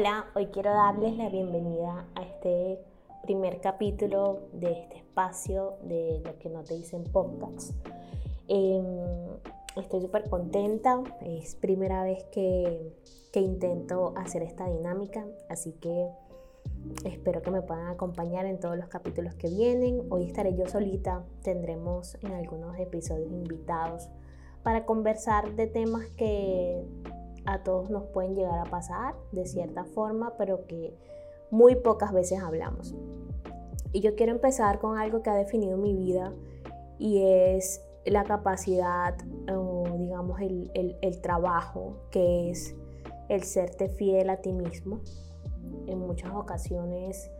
Hola, hoy quiero darles la bienvenida a este primer capítulo de este espacio de lo que no te dicen podcasts. Em, estoy súper contenta, es primera vez que, que intento hacer esta dinámica, así que espero que me puedan acompañar en todos los capítulos que vienen. Hoy estaré yo solita, tendremos en algunos episodios invitados para conversar de temas que a todos nos pueden llegar a pasar de cierta forma, pero que muy pocas veces hablamos. Y yo quiero empezar con algo que ha definido mi vida y es la capacidad o digamos el, el, trabajo que es el serte fiel a ti mismo. En muchas ocasiones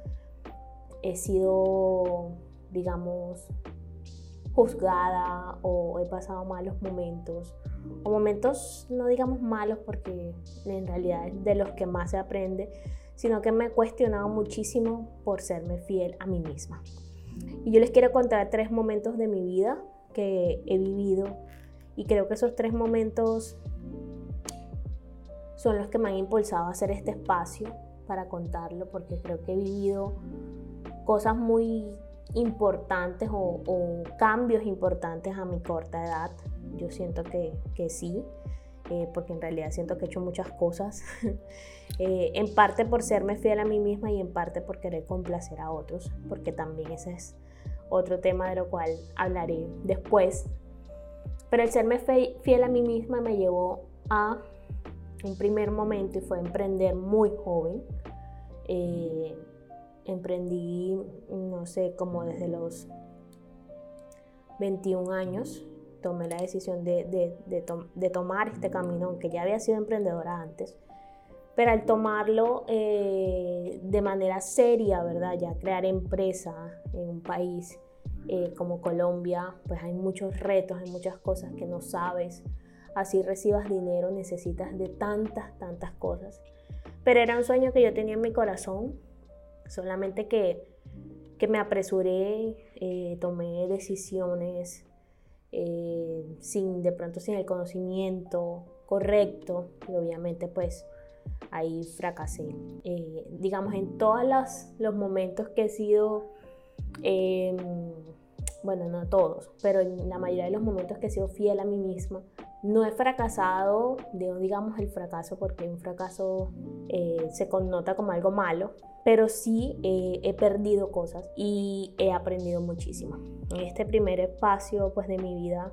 he sido, digamos, juzgada o he pasado malos momentos o momentos no digamos malos porque en realidad es de los que más se aprende, sino que me he cuestionado muchísimo por serme fiel a mí misma. Y yo les quiero contar tres momentos de mi vida que he vivido y creo que esos tres momentos son los que me han impulsado a hacer este espacio para contarlo porque creo que he vivido cosas muy importantes o, cambios importantes a mi corta edad. Yo siento que, sí, eh, porque en realidad siento que he hecho muchas cosas, eh, en parte por serme fiel a mí misma y en parte por querer complacer a otros, porque también ese es otro tema de lo cual hablaré después. Pero el serme fiel a mí misma me llevó a un primer momento y fue emprender muy joven. Eh, emprendí, no sé, como desde los 21 años, tomé la decisión de, de, tomar este camino, aunque ya había sido emprendedora antes, pero al tomarlo eh, de manera seria, ¿verdad? Ya crear empresa en un país eh, como Colombia, pues hay muchos retos, hay muchas cosas que no sabes. Así recibas dinero, necesitas de tantas, tantas cosas. Pero era un sueño que yo tenía en mi corazón, solamente que, me apresuré, eh, tomé decisiones eh, sin de pronto sin el conocimiento correcto y obviamente pues ahí fracasé. Eh, digamos, en todos los, momentos que he sido, em, bueno, no todos, pero en la mayoría de los momentos que he sido fiel a mí misma, no he fracasado, digamos el fracaso porque un fracaso se connota como algo malo, pero sí eh, he perdido cosas y he aprendido muchísimo. En este primer espacio pues de mi vida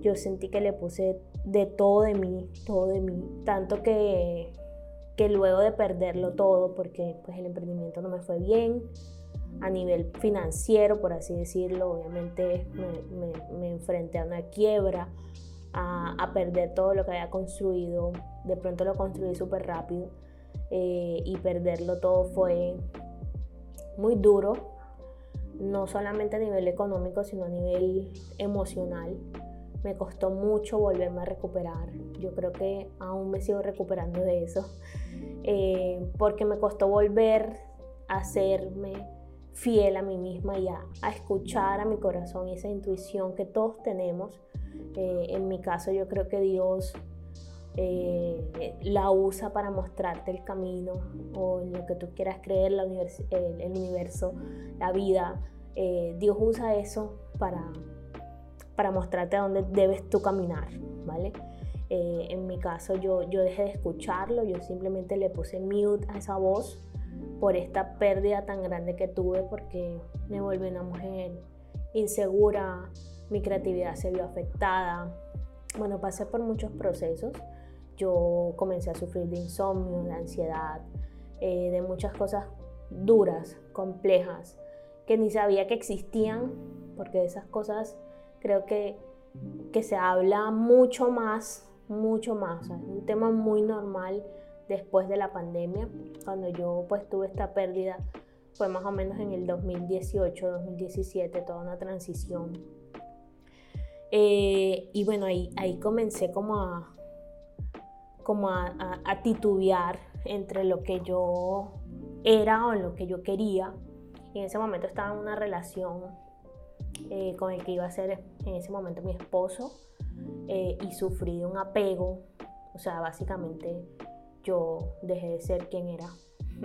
yo sentí que le puse de todo de mí, todo de mí, tanto que, que luego de perderlo todo, porque pues el emprendimiento no me fue bien, a nivel financiero, por así decirlo, obviamente me, me, enfrenté a una quiebra, a, a, perder todo lo que había construido, de pronto lo construí súper rápido eh, y perderlo todo fue muy duro, no solamente a nivel económico, sino a nivel emocional. Me costó mucho volverme a recuperar. Yo creo que aún me sigo recuperando de eso, eh, porque me costó volver a hacerme fiel a mí misma y a, escuchar a mi corazón y esa intuición que todos tenemos. Eh, en mi caso yo creo que Dios eh, la usa para mostrarte el camino o en lo que tú quieras creer, la el, universo, la vida. Eh, Dios usa eso para, para mostrarte a dónde debes tú caminar, ¿vale? Eh, en mi caso yo, yo dejé de escucharlo, yo simplemente le puse mute a esa voz por esta pérdida tan grande que tuve porque me volví una mujer insegura, mi creatividad se vio afectada. Bueno, pasé por muchos procesos yo comencé a sufrir de insomnio, de ansiedad, eh, de muchas cosas duras, complejas, que ni sabía que existían, porque de esas cosas creo que, que se habla mucho más, mucho más. es un tema muy normal después de la pandemia. Cuando yo pues tuve esta pérdida fue más o menos en el 2018, 2017, toda una transición. Eh, y bueno, ahí, ahí comencé como a, como a, titubear entre lo que yo era o lo que yo quería. Y en ese momento estaba en una relación eh, con el que iba a ser en ese momento mi esposo eh, y sufrí un apego. O sea, básicamente yo dejé de ser quien era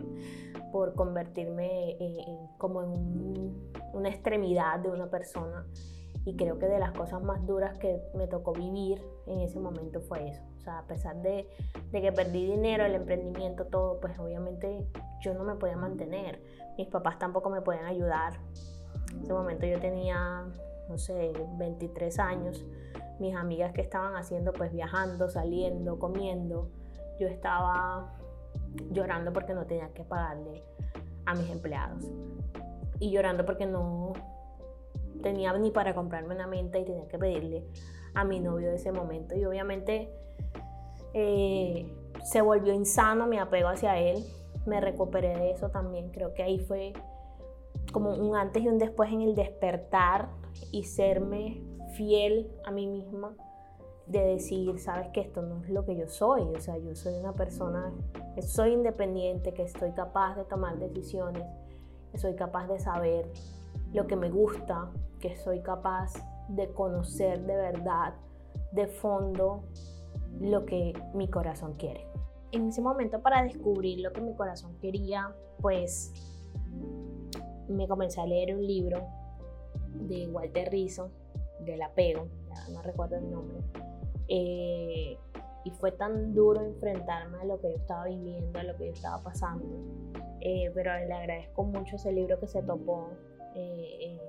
por convertirme como en una extremidad de una persona. Y creo que de las cosas más duras que me tocó vivir en ese momento fue eso. O sea, a pesar de, que perdí dinero, el emprendimiento, todo, pues obviamente yo no me podía mantener. Mis papás tampoco me podían ayudar. En ese momento yo tenía, no sé, 23 años. Mis amigas que estaban haciendo, pues viajando, saliendo, comiendo. Yo estaba llorando porque no tenía que pagarle a mis empleados. Y llorando porque no tenía ni para comprarme una menta y tenía que pedirle a mi novio de ese momento. Y obviamente eh, se volvió insano mi apego hacia él. Me recuperé de eso también. Creo que ahí fue como un antes y un después en el despertar y serme fiel a mí misma de decir, sabes que esto no es lo que yo soy, o sea, yo soy una persona que soy independiente, que estoy capaz de tomar decisiones, que soy capaz de saber lo que me gusta, que soy capaz de conocer de verdad, de fondo, lo que mi corazón quiere. En ese momento para descubrir lo que mi corazón quería, pues me comencé a leer un libro de Walter Rizzo, del apego, ya no recuerdo el nombre, eh, y fue tan duro enfrentarme a lo que yo estaba viviendo, a lo que yo estaba pasando. Eh, pero le agradezco mucho ese libro que se topó eh,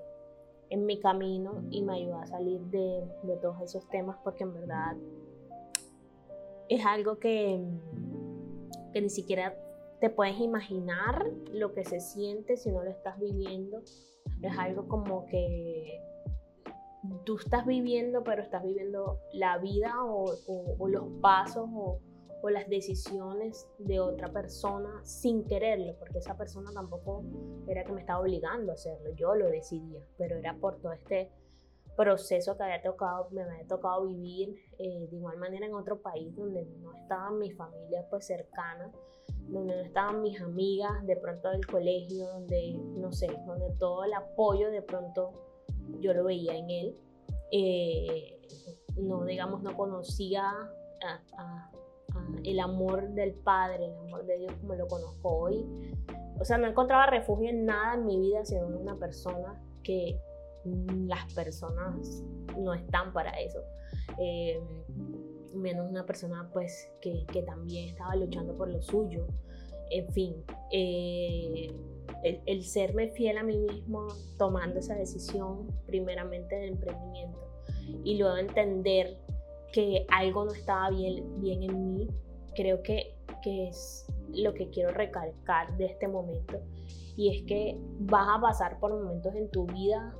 en mi camino y me ayudó a salir de, de, todos esos temas porque en verdad es algo que, que ni siquiera te puedes imaginar lo que se siente si no lo estás viviendo. Es algo como que tú estás viviendo, pero estás viviendo la vida o, los pasos o, las decisiones de otra persona sin quererlo, porque esa persona tampoco era que me estaba obligando a hacerlo, yo lo decidía, pero era por todo este proceso que había tocado, me había tocado vivir eh, de igual manera en otro país donde no estaba mi familia pues cercana, donde no estaban mis amigas de pronto del colegio, donde no sé, donde todo el apoyo de pronto yo lo veía en él. Eh, no, digamos, no conocía el amor del Padre, el amor de Dios como lo conozco hoy. O sea, no encontraba refugio en nada en mi vida, sino en una persona que las personas no están para eso. Eh, menos una persona pues que, que, también estaba luchando por lo suyo. En fin, eh, el, serme fiel a mí mismo tomando esa decisión primeramente del emprendimiento y luego entender que algo no estaba bien, bien en mí, creo que, que es lo que quiero recalcar de este momento. Y es que vas a pasar por momentos en tu vida,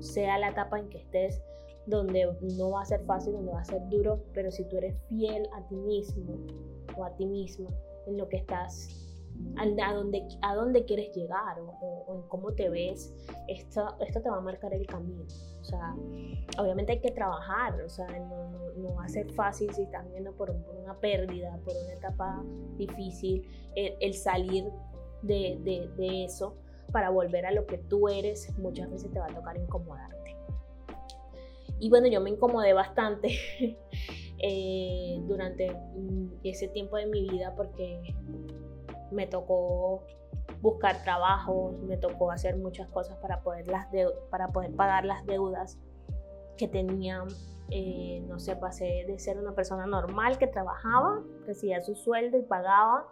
sea la etapa en que estés, donde no va a ser fácil, donde va a ser duro, pero si tú eres fiel a ti mismo o a ti misma en lo que estás a dónde, a dónde quieres llegar o, en cómo te ves, esto, esto te va a marcar el camino. O sea, obviamente hay que trabajar, o sea, no, no, va a ser fácil si estás viendo por, una pérdida, por una etapa difícil, el, salir de, de, de, eso para volver a lo que tú eres, muchas veces te va a tocar incomodarte. Y bueno, yo me incomodé bastante eh, durante mm, ese tiempo de mi vida porque me tocó buscar trabajos, me tocó hacer muchas cosas para poder, las para poder pagar las deudas que tenía. Eh, no sé, pasé de ser una persona normal que trabajaba, recibía su sueldo y pagaba,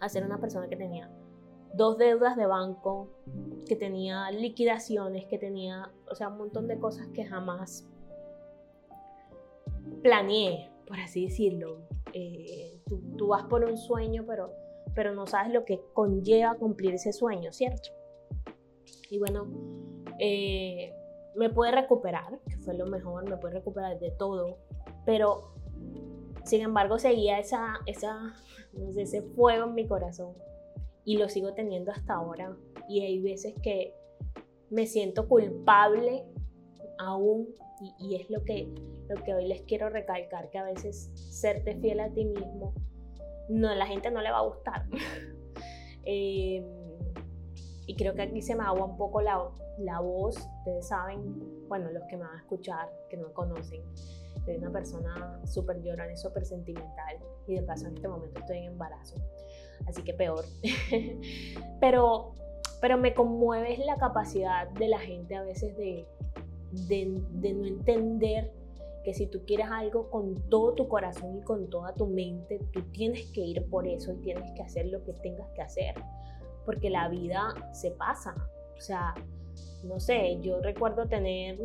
a ser una persona que tenía dos deudas de banco, que tenía liquidaciones, que tenía, o sea, un montón de cosas que jamás planeé, por así decirlo. Eh, tú, tú vas por un sueño, pero pero no sabes lo que conlleva cumplir ese sueño, ¿cierto? Y bueno, eh, me pude recuperar, que fue lo mejor, me pude recuperar de todo, pero sin embargo seguía esa, esa, ese fuego en mi corazón y lo sigo teniendo hasta ahora. Y hay veces que me siento culpable aún y, y, es lo que, lo que hoy les quiero recalcar, que a veces serte fiel a ti mismo no, la gente no le va a gustar. Em, y creo que aquí se me agua un poco la, la, voz. Ustedes saben, bueno, los que me van a escuchar, que no me conocen, soy una persona súper llorona y súper sentimental y de paso en este momento estoy en embarazo, así que peor. pero, pero me conmueve la capacidad de la gente a veces de, de, de no entender que si tú quieres algo con todo tu corazón y con toda tu mente, tú tienes que ir por eso y tienes que hacer lo que tengas que hacer, porque la vida se pasa. O sea, no sé, yo recuerdo tener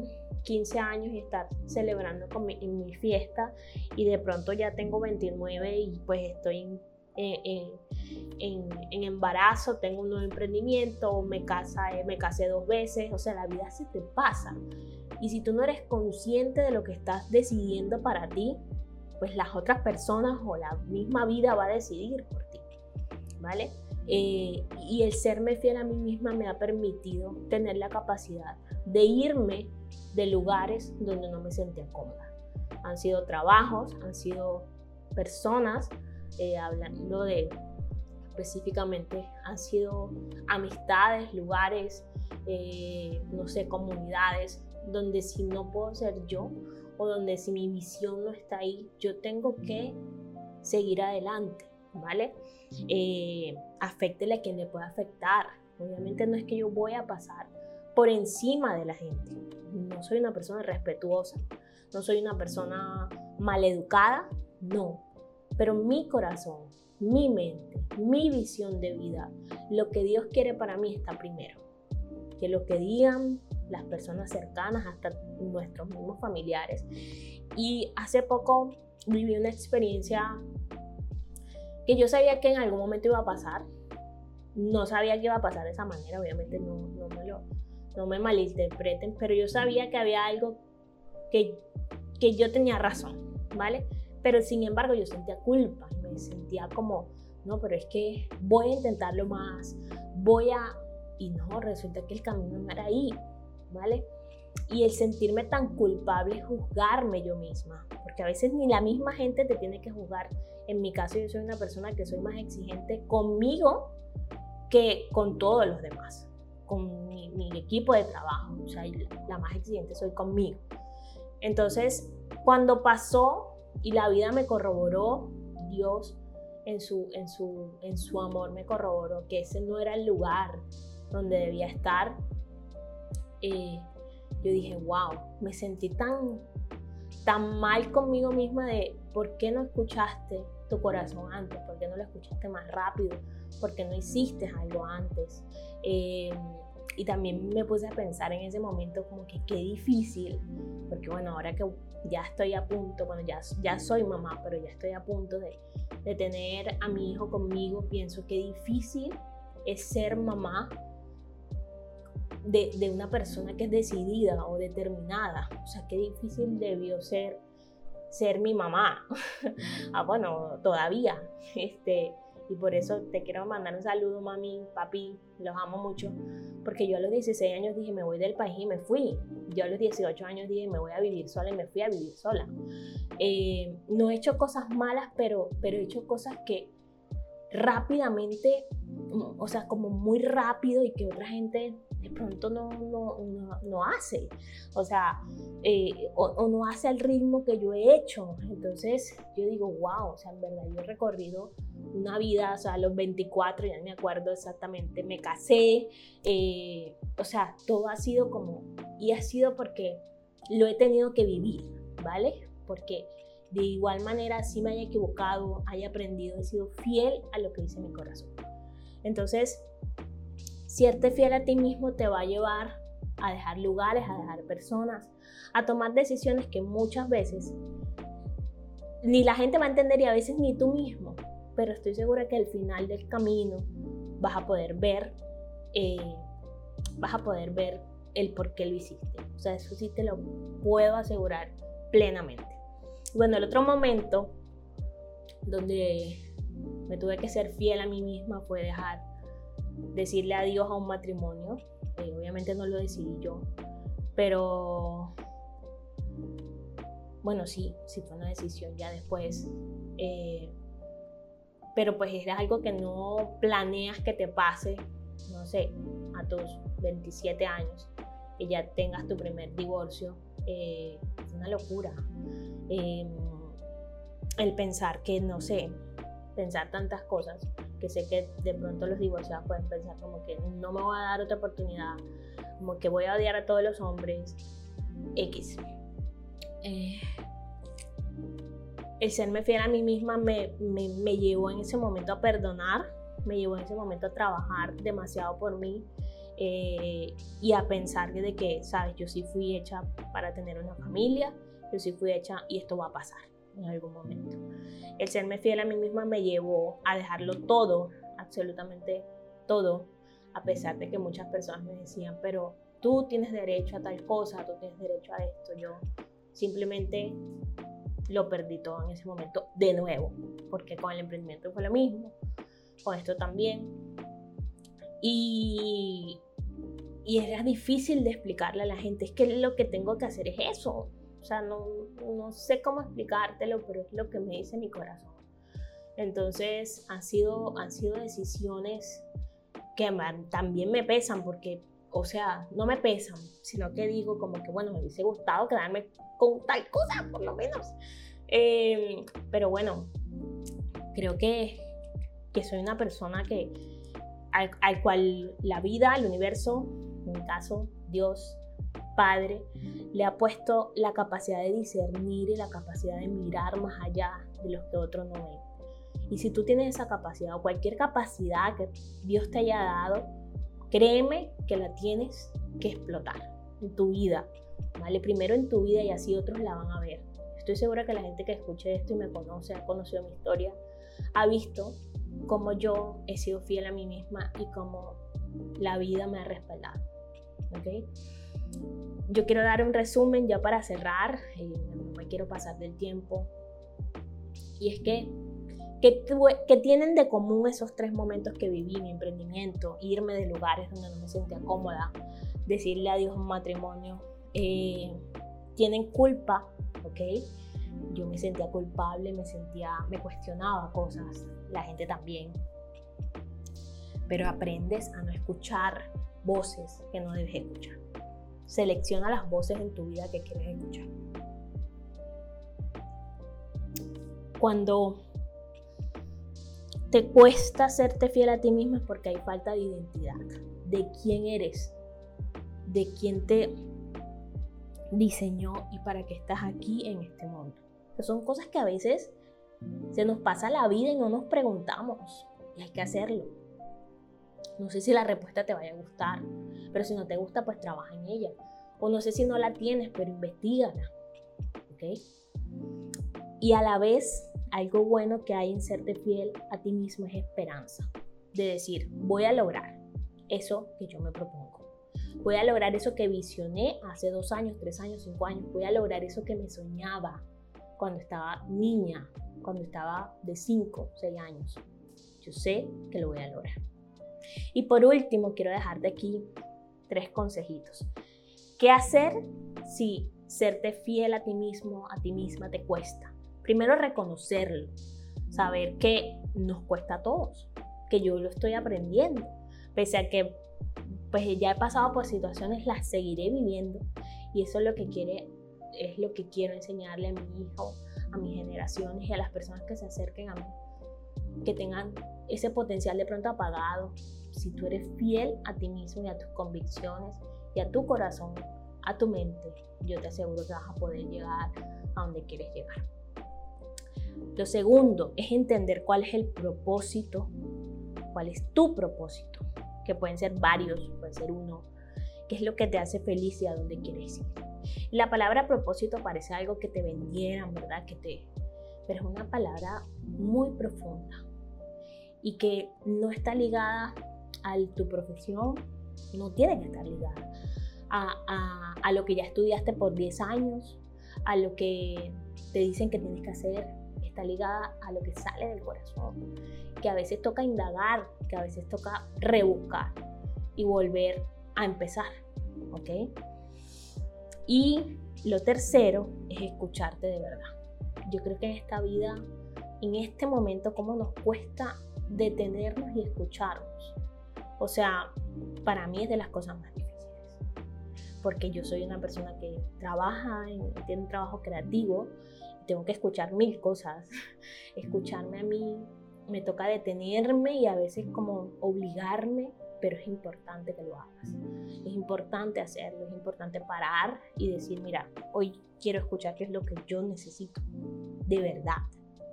15 años y estar celebrando con mi, mi fiesta y de pronto ya tengo 29 y pues estoy en, embarazo, tengo un nuevo emprendimiento, me, casa, me casé dos veces, o sea, la vida se te pasa. Y si tú no eres consciente de lo que estás decidiendo para ti, pues las otras personas o la misma vida va a decidir por ti, ¿vale? Eh, y el serme fiel a mí misma me ha permitido tener la capacidad de irme de lugares donde no me sentía cómoda. Han sido trabajos, han sido personas, eh, hablando de específicamente, han sido amistades, lugares, eh, no sé, comunidades, donde si no puedo ser yo o donde si mi visión no está ahí, yo tengo que seguir adelante, ¿vale? Eh, a quien le pueda afectar. Obviamente no es que yo voy a pasar por encima de la gente. No soy una persona respetuosa, no soy una persona maleducada, no. Pero mi corazón, mi mente, mi visión de vida, lo que Dios quiere para mí está primero. Que lo que digan las personas cercanas, hasta nuestros mismos familiares. Y hace poco viví una experiencia que yo sabía que en algún momento iba a pasar. No sabía que iba a pasar de esa manera, obviamente no, me malinterpreten, pero yo sabía que había algo que, que yo tenía razón, ¿vale? Pero sin embargo yo sentía culpa, me sentía como, no, pero es que voy a intentarlo más, voy a... Y no, resulta que el camino no era ahí, ¿vale? Y el sentirme tan culpable, juzgarme yo misma, porque a veces ni la misma gente te tiene que juzgar. En mi caso yo soy una persona que soy más exigente conmigo que con todos los demás, con mi, equipo de trabajo, o sea, la más exigente soy conmigo. Entonces, cuando pasó y la vida me corroboró, Dios en su, en su, en su amor me corroboró que ese no era el lugar donde debía estar, eh, yo dije, wow, me sentí tan, tan mal conmigo misma de por qué no escuchaste tu corazón antes, por qué no lo escuchaste más rápido, por qué no hiciste algo antes. Eh, y también me puse a pensar en ese momento como que qué difícil, porque bueno, ahora que ya estoy a punto, bueno, ya, ya soy mamá, pero ya estoy a punto de, de tener a mi hijo conmigo, pienso que difícil es ser mamá de, una persona que es decidida o determinada. O sea, qué difícil debió ser ser mi mamá. ah, bueno, todavía. Este, y por eso te quiero mandar un saludo, mami, papi, los amo mucho. Porque yo a los 16 años dije, me voy del país y me fui. Yo a los 18 años dije, me voy a vivir sola y me fui a vivir sola. Eh, no he hecho cosas malas, pero, pero he hecho cosas que rápidamente, o sea, como muy rápido y que otra gente de pronto no, no, no, hace, o sea, eh, o, no hace al ritmo que yo he hecho. Entonces yo digo, wow, o sea, en verdad yo he recorrido una vida, o sea, a los 24, ya me acuerdo exactamente, me casé, eh, o sea, todo ha sido como, y ha sido porque lo he tenido que vivir, ¿vale? Porque de igual manera, si me haya equivocado, haya aprendido, he sido fiel a lo que dice mi corazón. Entonces, Serte fiel a ti mismo te va a llevar a dejar lugares, a dejar personas, a tomar decisiones que muchas veces ni la gente va a entender y a veces ni tú mismo, pero estoy segura que al final del camino vas a poder ver, eh, vas a poder ver el por qué lo hiciste. O sea, eso sí te lo puedo asegurar plenamente. Bueno, el otro momento donde me tuve que ser fiel a mí misma fue dejar decirle adiós a un matrimonio. Eh, obviamente no lo decidí yo, pero bueno, sí, sí fue una decisión ya después. Eh, pero pues es algo que no planeas que te pase, no sé, a tus 27 años, y ya tengas tu primer divorcio. eh, es una locura. Em, el pensar que, no sé, pensar tantas cosas, que sé que de pronto los divorciados pueden pensar como que no me voy a dar otra oportunidad, como que voy a odiar a todos los hombres, X. Eh, el serme fiel a mí misma me, me, llevó en ese momento a perdonar, me llevó en ese momento a trabajar demasiado por mí eh, y a pensar de que, sabes, yo sí fui hecha para tener una familia, yo sí fui hecha y esto va a pasar en algún momento. El serme fiel a mí misma me llevó a dejarlo todo, absolutamente todo, a pesar de que muchas personas me decían, pero tú tienes derecho a tal cosa, tú tienes derecho a esto. Yo simplemente lo perdí todo en ese momento de nuevo, porque con el emprendimiento fue lo mismo, con esto también. Y, y era difícil de explicarle a la gente, es que lo que tengo que hacer es eso. O sea, no, no sé cómo explicártelo, pero es lo que me dice mi corazón. Entonces, han sido, han sido decisiones que también me pesan porque, o sea, no me pesan, sino que digo como que, bueno, me hubiese gustado quedarme con tal cosa, por lo menos. Em, pero bueno, creo que, que soy una persona que, al, al cual la vida, el universo, en mi caso, Dios, Padre, le ha puesto la capacidad de discernir y la capacidad de mirar más allá de lo que otros no ven. Y si tú tienes esa capacidad o cualquier capacidad que Dios te haya dado, créeme que la tienes que explotar en tu vida, ¿vale? Primero en tu vida y así otros la van a ver. Estoy segura que la gente que escuche esto y me conoce, ha conocido mi historia, ha visto cómo yo he sido fiel a mí misma y cómo la vida me ha respaldado. ¿ok? Yo quiero dar un resumen ya para cerrar, eh, no me quiero pasar del tiempo. Y es que, que, tienen de común esos tres momentos que viví, mi emprendimiento, irme de lugares donde no me sentía cómoda, decirle adiós a un matrimonio, eh, tienen culpa, ¿ok? Yo me sentía culpable, me sentía, me cuestionaba cosas, la gente también. Pero aprendes a no escuchar voces que no debes escuchar. Selecciona las voces en tu vida que quieres escuchar. Cuando te cuesta serte fiel a ti mismo es porque hay falta de identidad, de quién eres, de quién te diseñó y para qué estás aquí en este mundo. son cosas que a veces se nos pasa la vida y no nos preguntamos y hay que hacerlo. No sé si la respuesta te vaya a gustar, pero si no te gusta, pues trabaja en ella. O no sé si no la tienes, pero investigala. ¿Ok? Y a la vez, algo bueno que hay en serte fiel a ti mismo es esperanza. De decir, voy a lograr eso que yo me propongo. Voy a lograr eso que visioné hace dos años, tres años, cinco años. Voy a lograr eso que me soñaba cuando estaba niña, cuando estaba de cinco, seis años. Yo sé que lo voy a lograr. Y por último, quiero dejarte aquí tres consejitos. ¿Qué hacer si serte fiel a ti mismo, a ti misma te cuesta? Primero reconocerlo, saber que nos cuesta a todos, que yo lo estoy aprendiendo, pese a que pues ya he pasado por situaciones, las seguiré viviendo y eso es lo que quiere es lo que quiero enseñarle a mi hijo, a mis generaciones y a las personas que se acerquen a mí, que tengan ese potencial de pronto apagado, si tú eres fiel a ti mismo y a tus convicciones y a tu corazón, a tu mente, yo te aseguro que vas a poder llegar a donde quieres llegar. Lo segundo es entender cuál es el propósito, cuál es tu propósito, que pueden ser varios, puede ser uno, qué es lo que te hace feliz y a dónde quieres ir. La palabra propósito parece algo que te vendieran, ¿verdad? Que te, pero es una palabra muy profunda y que no está ligada a tu profesión, no tiene que estar ligada a, a, lo que ya estudiaste por 10 años, a lo que te dicen que tienes que hacer, está ligada a lo que sale del corazón, que a veces toca indagar, que a veces toca rebuscar y volver a empezar, ¿ok? Y lo tercero es escucharte de verdad. Yo creo que en esta vida, en este momento, cómo nos cuesta detenernos y escucharnos. O sea, para mí es de las cosas más difíciles. porque yo soy una persona que trabaja, en, tiene un trabajo creativo, tengo que escuchar mil cosas, escucharme a mí, me toca detenerme y a veces como obligarme, pero es importante que lo hagas, es importante hacerlo, es importante parar y decir, mira, hoy quiero escuchar qué es lo que yo necesito, de verdad,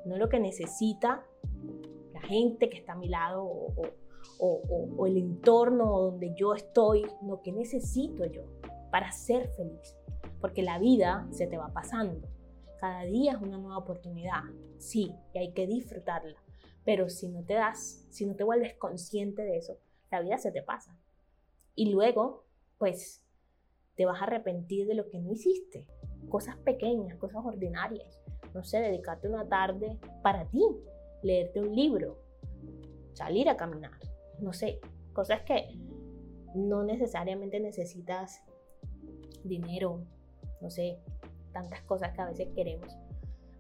no lo que necesita gente que está a mi lado o, el entorno donde yo estoy, lo que necesito yo para ser feliz. Porque la vida se te va pasando. Cada día es una nueva oportunidad, sí, y hay que disfrutarla. Pero si no te das, si no te vuelves consciente de eso, la vida se te pasa. Y luego, pues, te vas a arrepentir de lo que no hiciste. Cosas pequeñas, cosas ordinarias. No sé, dedicarte una tarde para ti, leerte un libro, salir a caminar, no sé, cosas que no necesariamente necesitas dinero, no sé, tantas cosas que a veces queremos,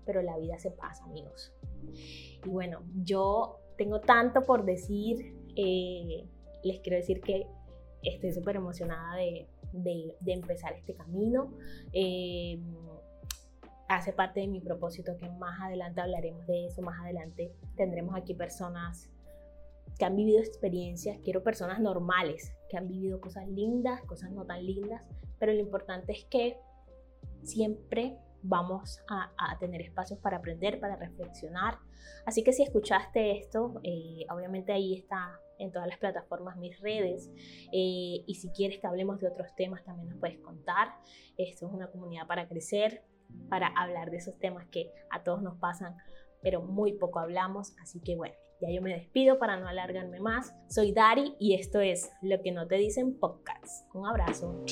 pero la vida se pasa, amigos. Y bueno, yo tengo tanto por decir, eh, les quiero decir que estoy súper emocionada de, empezar este camino. Eh, hace parte de mi propósito que más adelante hablaremos de eso, más adelante tendremos aquí personas que han vivido experiencias, quiero personas normales, que han vivido cosas lindas, cosas no tan lindas, pero lo importante es que siempre vamos a, tener espacios para aprender, para reflexionar. Así que si escuchaste esto, eh, obviamente ahí está en todas las plataformas mis redes eh, y si quieres que hablemos de otros temas también nos puedes contar. Esto es una comunidad para crecer, para hablar de esos temas que a todos nos pasan, pero muy poco hablamos. Así que bueno, ya yo me despido para no alargarme más. Soy Dari y esto es Lo que no te dicen podcast. Un abrazo.